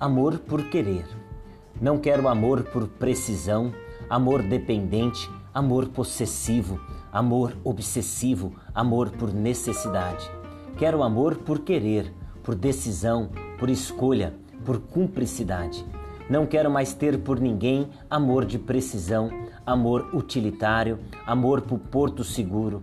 amor por querer. Não quero amor por precisão, amor dependente, amor possessivo, amor obsessivo, amor por necessidade. Quero amor por querer, por decisão, por escolha, por cumplicidade. Não quero mais ter por ninguém amor de precisão, amor utilitário, amor por porto seguro.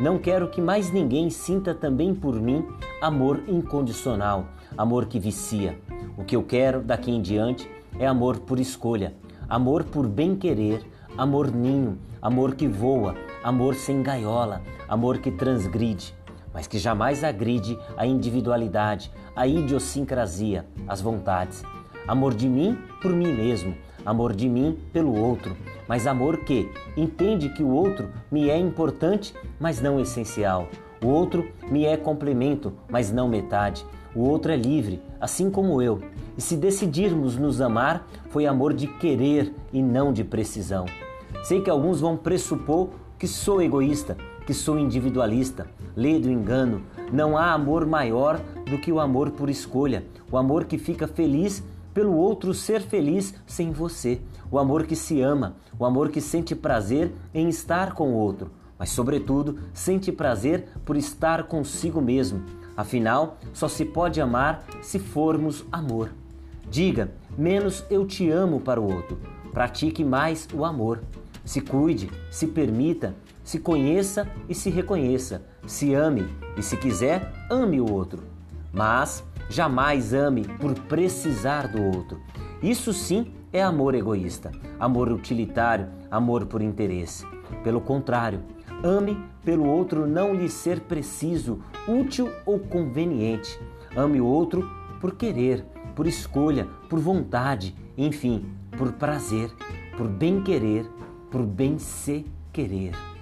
Não quero que mais ninguém sinta também por mim amor incondicional, amor que vicia. O que eu quero daqui em diante é amor por escolha, amor por bem-querer, amor ninho, amor que voa, amor sem gaiola, amor que transgride, mas que jamais agride a individualidade, a idiosincrasia, as vontades. Amor de mim por mim mesmo, amor de mim pelo outro, mas amor que entende que o outro me é importante, mas não essencial. O outro me é complemento, mas não metade. O outro é livre, assim como eu. E se decidirmos nos amar, foi amor de querer e não de precisão. Sei que alguns vão pressupor que sou egoísta, que sou individualista. Lê do engano. Não há amor maior do que o amor por escolha, o amor que fica feliz pelo outro ser feliz sem você, o amor que se ama, o amor que sente prazer em estar com o outro, mas, sobretudo, sente prazer por estar consigo mesmo. Afinal, só se pode amar se formos amor. Diga menos eu te amo para o outro. Pratique mais o amor. Se cuide, se permita, se conheça e se reconheça. Se ame e, se quiser, ame o outro. Mas jamais ame por precisar do outro. Isso sim é amor egoísta, amor utilitário, amor por interesse. Pelo contrário, ame pelo outro não lhe ser preciso, útil ou conveniente. Ame o outro por querer, por escolha, por vontade, enfim, por prazer, por bem querer, por bem se querer.